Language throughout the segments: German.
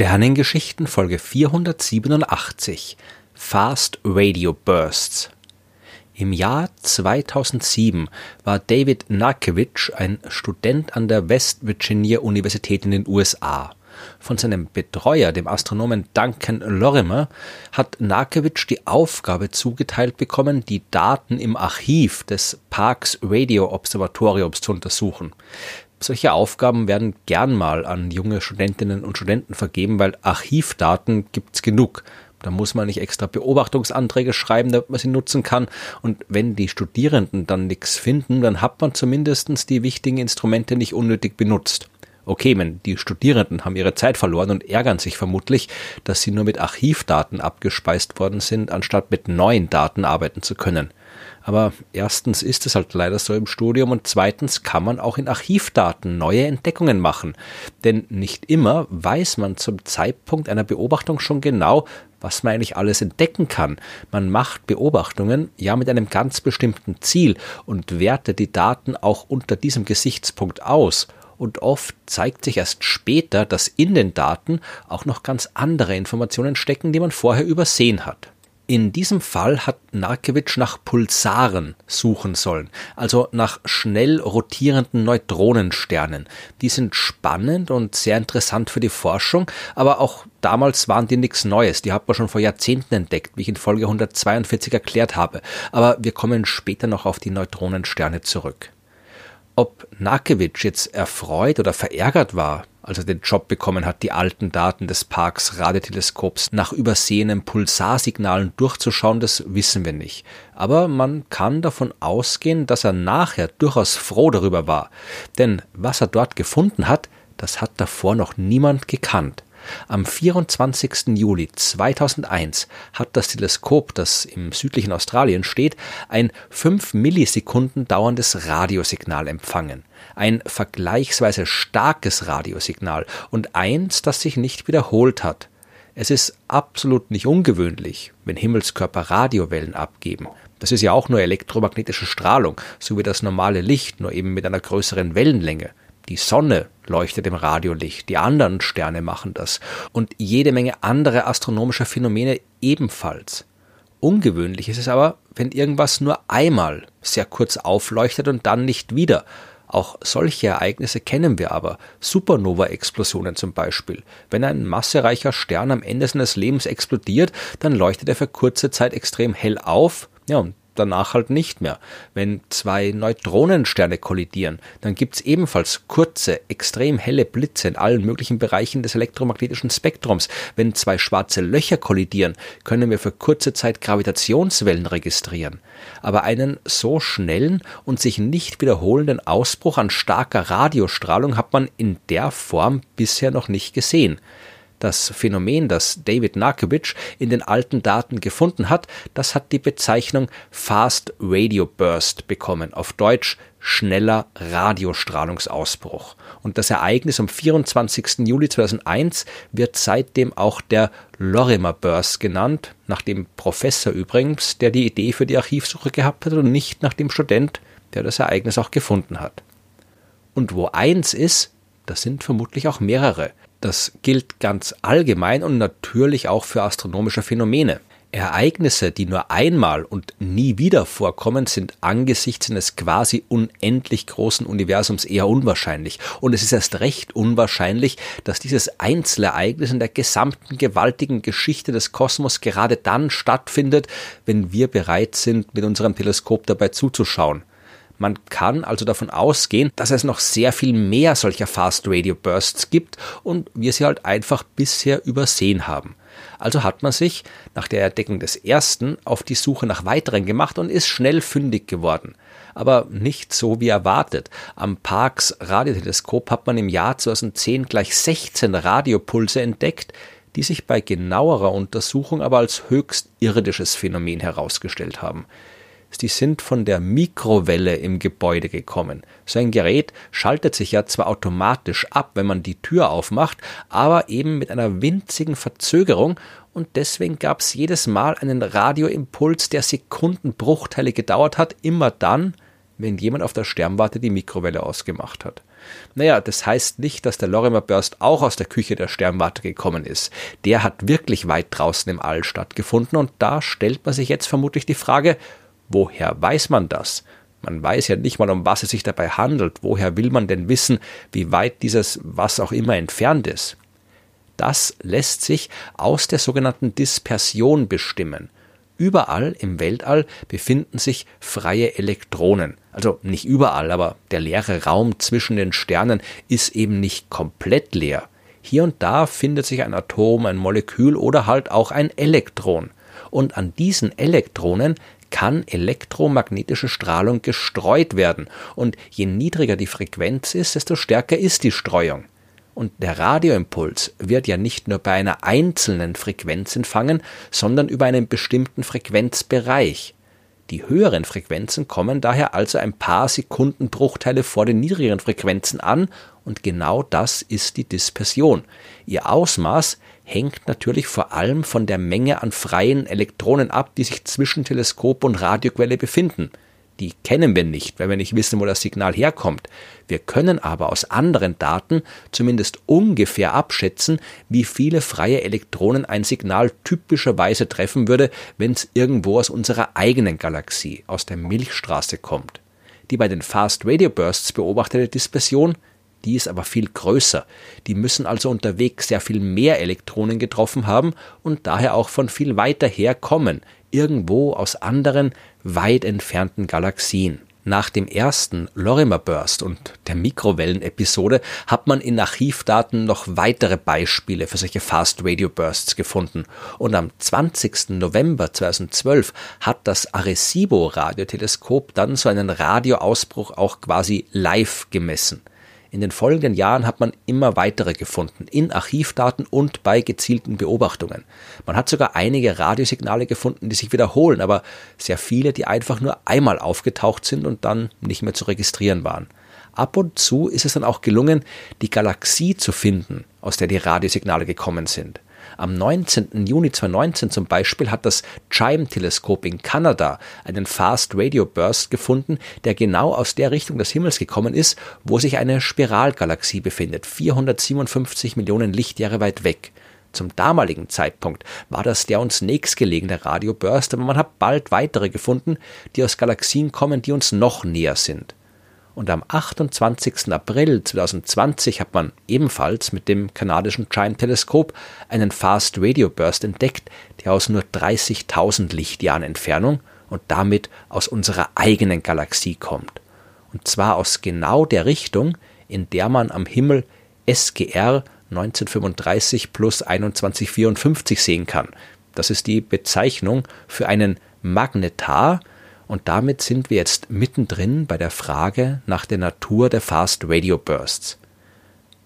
Sternengeschichten Folge 487 Fast Radio Bursts Im Jahr 2007 war David Narkewicz ein Student an der West Virginia Universität in den USA. Von seinem Betreuer, dem Astronomen Duncan Lorimer, hat Narkewicz die Aufgabe zugeteilt bekommen, die Daten im Archiv des Parkes Radio Observatoriums zu untersuchen solche Aufgaben werden gern mal an junge Studentinnen und Studenten vergeben, weil Archivdaten gibt's genug. Da muss man nicht extra Beobachtungsanträge schreiben, damit man sie nutzen kann. Und wenn die Studierenden dann nichts finden, dann hat man zumindestens die wichtigen Instrumente nicht unnötig benutzt. Okay, wenn die Studierenden haben ihre Zeit verloren und ärgern sich vermutlich, dass sie nur mit Archivdaten abgespeist worden sind, anstatt mit neuen Daten arbeiten zu können. Aber erstens ist es halt leider so im Studium und zweitens kann man auch in Archivdaten neue Entdeckungen machen. Denn nicht immer weiß man zum Zeitpunkt einer Beobachtung schon genau, was man eigentlich alles entdecken kann. Man macht Beobachtungen ja mit einem ganz bestimmten Ziel und wertet die Daten auch unter diesem Gesichtspunkt aus. Und oft zeigt sich erst später, dass in den Daten auch noch ganz andere Informationen stecken, die man vorher übersehen hat. In diesem Fall hat Narkewitsch nach Pulsaren suchen sollen, also nach schnell rotierenden Neutronensternen. Die sind spannend und sehr interessant für die Forschung, aber auch damals waren die nichts Neues. Die hat man schon vor Jahrzehnten entdeckt, wie ich in Folge 142 erklärt habe. Aber wir kommen später noch auf die Neutronensterne zurück. Ob Narkewitsch jetzt erfreut oder verärgert war, als er den Job bekommen hat, die alten Daten des Parks Radioteleskops nach übersehenen Pulsarsignalen durchzuschauen, das wissen wir nicht. Aber man kann davon ausgehen, dass er nachher durchaus froh darüber war. Denn was er dort gefunden hat, das hat davor noch niemand gekannt. Am 24. Juli 2001 hat das Teleskop, das im südlichen Australien steht, ein 5 Millisekunden dauerndes Radiosignal empfangen. Ein vergleichsweise starkes Radiosignal und eins, das sich nicht wiederholt hat. Es ist absolut nicht ungewöhnlich, wenn Himmelskörper Radiowellen abgeben. Das ist ja auch nur elektromagnetische Strahlung, so wie das normale Licht, nur eben mit einer größeren Wellenlänge. Die Sonne leuchtet im Radiolicht, die anderen Sterne machen das und jede Menge andere astronomische Phänomene ebenfalls. Ungewöhnlich ist es aber, wenn irgendwas nur einmal sehr kurz aufleuchtet und dann nicht wieder. Auch solche Ereignisse kennen wir aber. Supernova-Explosionen zum Beispiel. Wenn ein massereicher Stern am Ende seines Lebens explodiert, dann leuchtet er für kurze Zeit extrem hell auf, ja, und danach halt nicht mehr. Wenn zwei Neutronensterne kollidieren, dann gibt's ebenfalls kurze, extrem helle Blitze in allen möglichen Bereichen des elektromagnetischen Spektrums. Wenn zwei schwarze Löcher kollidieren, können wir für kurze Zeit Gravitationswellen registrieren. Aber einen so schnellen und sich nicht wiederholenden Ausbruch an starker Radiostrahlung hat man in der Form bisher noch nicht gesehen. Das Phänomen, das David Narkewitsch in den alten Daten gefunden hat, das hat die Bezeichnung Fast Radio Burst bekommen, auf Deutsch schneller Radiostrahlungsausbruch. Und das Ereignis am 24. Juli 2001 wird seitdem auch der Lorimer Burst genannt, nach dem Professor übrigens, der die Idee für die Archivsuche gehabt hat und nicht nach dem Student, der das Ereignis auch gefunden hat. Und wo eins ist, das sind vermutlich auch mehrere. Das gilt ganz allgemein und natürlich auch für astronomische Phänomene. Ereignisse, die nur einmal und nie wieder vorkommen, sind angesichts eines quasi unendlich großen Universums eher unwahrscheinlich. Und es ist erst recht unwahrscheinlich, dass dieses Einzelereignis in der gesamten gewaltigen Geschichte des Kosmos gerade dann stattfindet, wenn wir bereit sind, mit unserem Teleskop dabei zuzuschauen. Man kann also davon ausgehen, dass es noch sehr viel mehr solcher Fast Radio Bursts gibt und wir sie halt einfach bisher übersehen haben. Also hat man sich nach der Entdeckung des ersten auf die Suche nach weiteren gemacht und ist schnell fündig geworden. Aber nicht so wie erwartet. Am Parks Radioteleskop hat man im Jahr 2010 gleich 16 Radiopulse entdeckt, die sich bei genauerer Untersuchung aber als höchst irdisches Phänomen herausgestellt haben. Die sind von der Mikrowelle im Gebäude gekommen. So ein Gerät schaltet sich ja zwar automatisch ab, wenn man die Tür aufmacht, aber eben mit einer winzigen Verzögerung und deswegen gab es jedes Mal einen Radioimpuls, der Sekundenbruchteile gedauert hat, immer dann, wenn jemand auf der Sternwarte die Mikrowelle ausgemacht hat. Naja, das heißt nicht, dass der Lorimer Burst auch aus der Küche der Sternwarte gekommen ist. Der hat wirklich weit draußen im All stattgefunden und da stellt man sich jetzt vermutlich die Frage, woher weiß man das? Man weiß ja nicht mal, um was es sich dabei handelt. Woher will man denn wissen, wie weit dieses was auch immer entfernt ist? Das lässt sich aus der sogenannten Dispersion bestimmen. Überall im Weltall befinden sich freie Elektronen. Also nicht überall, aber der leere Raum zwischen den Sternen ist eben nicht komplett leer. Hier und da findet sich ein Atom, ein Molekül oder halt auch ein Elektron. Und an diesen Elektronen kann elektromagnetische Strahlung gestreut werden. Und je niedriger die Frequenz ist, desto stärker ist die Streuung. Und der Radioimpuls wird ja nicht nur bei einer einzelnen Frequenz empfangen, sondern über einen bestimmten Frequenzbereich. Die höheren Frequenzen kommen daher also ein paar Sekundenbruchteile vor den niedrigeren Frequenzen an und genau das ist die Dispersion. Ihr Ausmaß hängt natürlich vor allem von der Menge an freien Elektronen ab, die sich zwischen Teleskop und Radioquelle befinden die kennen wir nicht, weil wir nicht wissen, wo das Signal herkommt. Wir können aber aus anderen Daten zumindest ungefähr abschätzen, wie viele freie Elektronen ein Signal typischerweise treffen würde, wenn es irgendwo aus unserer eigenen Galaxie, aus der Milchstraße kommt. Die bei den Fast Radio Bursts beobachtete Dispersion die ist aber viel größer. Die müssen also unterwegs sehr viel mehr Elektronen getroffen haben und daher auch von viel weiter her kommen, irgendwo aus anderen, weit entfernten Galaxien. Nach dem ersten Lorimer Burst und der Mikrowellen-Episode hat man in Archivdaten noch weitere Beispiele für solche Fast Radio Bursts gefunden. Und am 20. November 2012 hat das Arecibo Radioteleskop dann so einen Radioausbruch auch quasi live gemessen. In den folgenden Jahren hat man immer weitere gefunden, in Archivdaten und bei gezielten Beobachtungen. Man hat sogar einige Radiosignale gefunden, die sich wiederholen, aber sehr viele, die einfach nur einmal aufgetaucht sind und dann nicht mehr zu registrieren waren. Ab und zu ist es dann auch gelungen, die Galaxie zu finden, aus der die Radiosignale gekommen sind. Am 19. Juni 2019 zum Beispiel hat das Chime-Teleskop in Kanada einen Fast Radio Burst gefunden, der genau aus der Richtung des Himmels gekommen ist, wo sich eine Spiralgalaxie befindet, 457 Millionen Lichtjahre weit weg. Zum damaligen Zeitpunkt war das der uns nächstgelegene Radioburst, aber man hat bald weitere gefunden, die aus Galaxien kommen, die uns noch näher sind. Und am 28. April 2020 hat man ebenfalls mit dem kanadischen Giant Teleskop einen Fast Radio Burst entdeckt, der aus nur 30.000 Lichtjahren Entfernung und damit aus unserer eigenen Galaxie kommt. Und zwar aus genau der Richtung, in der man am Himmel SGR 1935 plus 2154 sehen kann. Das ist die Bezeichnung für einen Magnetar, und damit sind wir jetzt mittendrin bei der Frage nach der Natur der Fast Radio Bursts.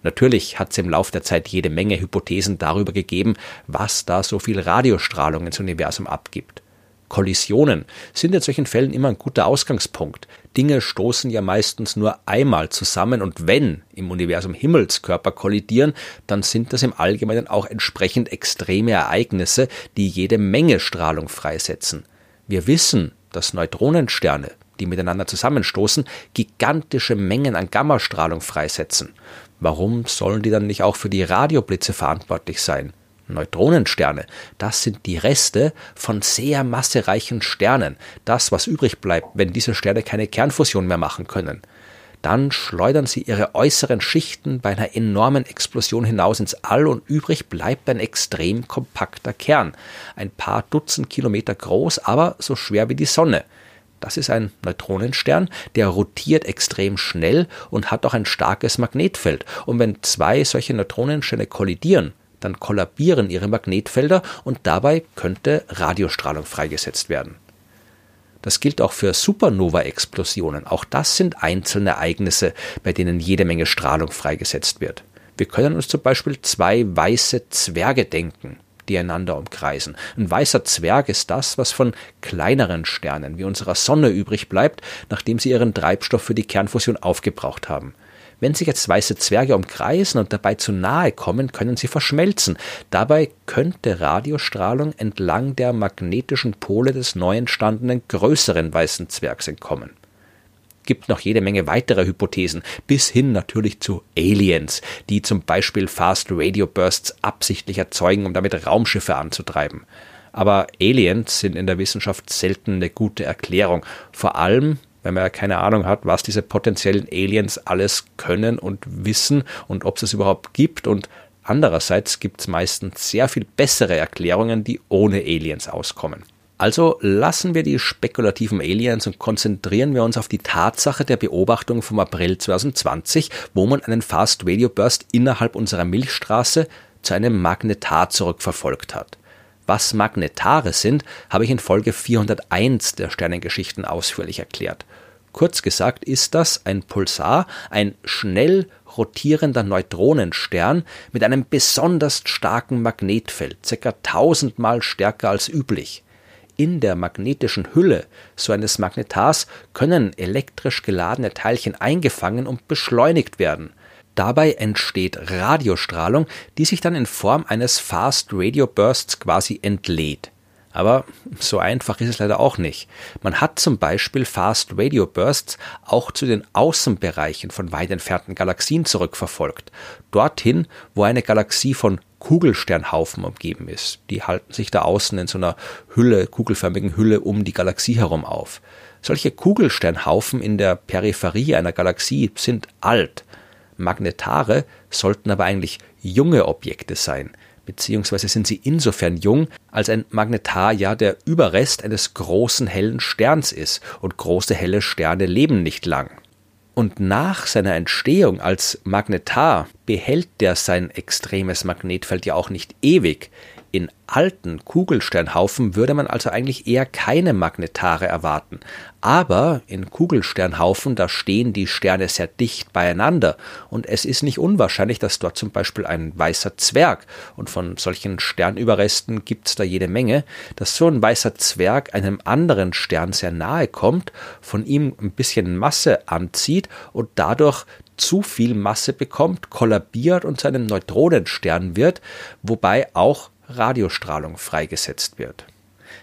Natürlich hat es im Laufe der Zeit jede Menge Hypothesen darüber gegeben, was da so viel Radiostrahlung ins Universum abgibt. Kollisionen sind in solchen Fällen immer ein guter Ausgangspunkt. Dinge stoßen ja meistens nur einmal zusammen und wenn im Universum Himmelskörper kollidieren, dann sind das im Allgemeinen auch entsprechend extreme Ereignisse, die jede Menge Strahlung freisetzen. Wir wissen, dass Neutronensterne, die miteinander zusammenstoßen, gigantische Mengen an Gammastrahlung freisetzen. Warum sollen die dann nicht auch für die Radioblitze verantwortlich sein? Neutronensterne, das sind die Reste von sehr massereichen Sternen, das, was übrig bleibt, wenn diese Sterne keine Kernfusion mehr machen können dann schleudern sie ihre äußeren Schichten bei einer enormen Explosion hinaus ins All und übrig bleibt ein extrem kompakter Kern, ein paar Dutzend Kilometer groß, aber so schwer wie die Sonne. Das ist ein Neutronenstern, der rotiert extrem schnell und hat auch ein starkes Magnetfeld. Und wenn zwei solche Neutronensterne kollidieren, dann kollabieren ihre Magnetfelder und dabei könnte Radiostrahlung freigesetzt werden. Das gilt auch für Supernova-Explosionen. Auch das sind einzelne Ereignisse, bei denen jede Menge Strahlung freigesetzt wird. Wir können uns zum Beispiel zwei weiße Zwerge denken, die einander umkreisen. Ein weißer Zwerg ist das, was von kleineren Sternen wie unserer Sonne übrig bleibt, nachdem sie ihren Treibstoff für die Kernfusion aufgebraucht haben. Wenn sich jetzt weiße Zwerge umkreisen und dabei zu nahe kommen, können sie verschmelzen. Dabei könnte Radiostrahlung entlang der magnetischen Pole des neu entstandenen größeren weißen Zwergs entkommen. gibt noch jede Menge weitere Hypothesen, bis hin natürlich zu Aliens, die zum Beispiel Fast Radio Bursts absichtlich erzeugen, um damit Raumschiffe anzutreiben. Aber Aliens sind in der Wissenschaft selten eine gute Erklärung, vor allem wenn man ja keine Ahnung hat, was diese potenziellen Aliens alles können und wissen und ob es es überhaupt gibt und andererseits gibt es meistens sehr viel bessere Erklärungen, die ohne Aliens auskommen. Also lassen wir die spekulativen Aliens und konzentrieren wir uns auf die Tatsache der Beobachtung vom April 2020, wo man einen Fast Radio Burst innerhalb unserer Milchstraße zu einem Magnetar zurückverfolgt hat. Was Magnetare sind, habe ich in Folge 401 der Sternengeschichten ausführlich erklärt. Kurz gesagt ist das ein Pulsar, ein schnell rotierender Neutronenstern mit einem besonders starken Magnetfeld, ca. tausendmal stärker als üblich in der magnetischen Hülle so eines Magnetars können elektrisch geladene Teilchen eingefangen und beschleunigt werden. Dabei entsteht Radiostrahlung, die sich dann in Form eines Fast Radio Bursts quasi entlädt. Aber so einfach ist es leider auch nicht. Man hat zum Beispiel Fast Radio Bursts auch zu den Außenbereichen von weit entfernten Galaxien zurückverfolgt. Dorthin, wo eine Galaxie von Kugelsternhaufen umgeben ist. Die halten sich da außen in so einer Hülle, kugelförmigen Hülle um die Galaxie herum auf. Solche Kugelsternhaufen in der Peripherie einer Galaxie sind alt. Magnetare sollten aber eigentlich junge Objekte sein, beziehungsweise sind sie insofern jung, als ein Magnetar ja der Überrest eines großen hellen Sterns ist, und große helle Sterne leben nicht lang. Und nach seiner Entstehung als Magnetar behält der sein extremes Magnetfeld ja auch nicht ewig. In alten Kugelsternhaufen würde man also eigentlich eher keine Magnetare erwarten. Aber in Kugelsternhaufen, da stehen die Sterne sehr dicht beieinander und es ist nicht unwahrscheinlich, dass dort zum Beispiel ein weißer Zwerg, und von solchen Sternüberresten gibt es da jede Menge, dass so ein weißer Zwerg einem anderen Stern sehr nahe kommt, von ihm ein bisschen Masse anzieht und dadurch zu viel Masse bekommt, kollabiert und zu einem Neutronenstern wird, wobei auch Radiostrahlung freigesetzt wird.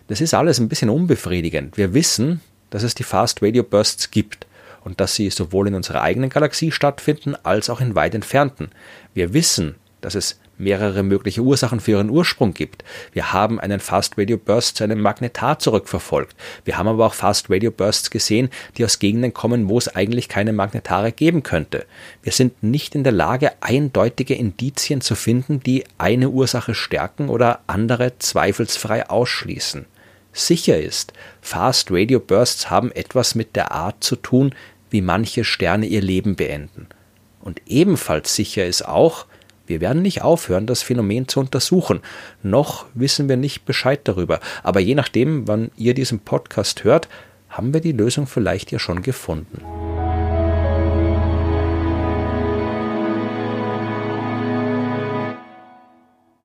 Das ist alles ein bisschen unbefriedigend. Wir wissen, dass es die Fast Radio Bursts gibt und dass sie sowohl in unserer eigenen Galaxie stattfinden als auch in weit entfernten. Wir wissen, dass es mehrere mögliche Ursachen für ihren Ursprung gibt. Wir haben einen Fast Radio Burst zu einem Magnetar zurückverfolgt. Wir haben aber auch Fast Radio Bursts gesehen, die aus Gegenden kommen, wo es eigentlich keine Magnetare geben könnte. Wir sind nicht in der Lage, eindeutige Indizien zu finden, die eine Ursache stärken oder andere zweifelsfrei ausschließen. Sicher ist, Fast Radio Bursts haben etwas mit der Art zu tun, wie manche Sterne ihr Leben beenden. Und ebenfalls sicher ist auch, wir werden nicht aufhören, das Phänomen zu untersuchen. Noch wissen wir nicht Bescheid darüber. Aber je nachdem, wann ihr diesen Podcast hört, haben wir die Lösung vielleicht ja schon gefunden.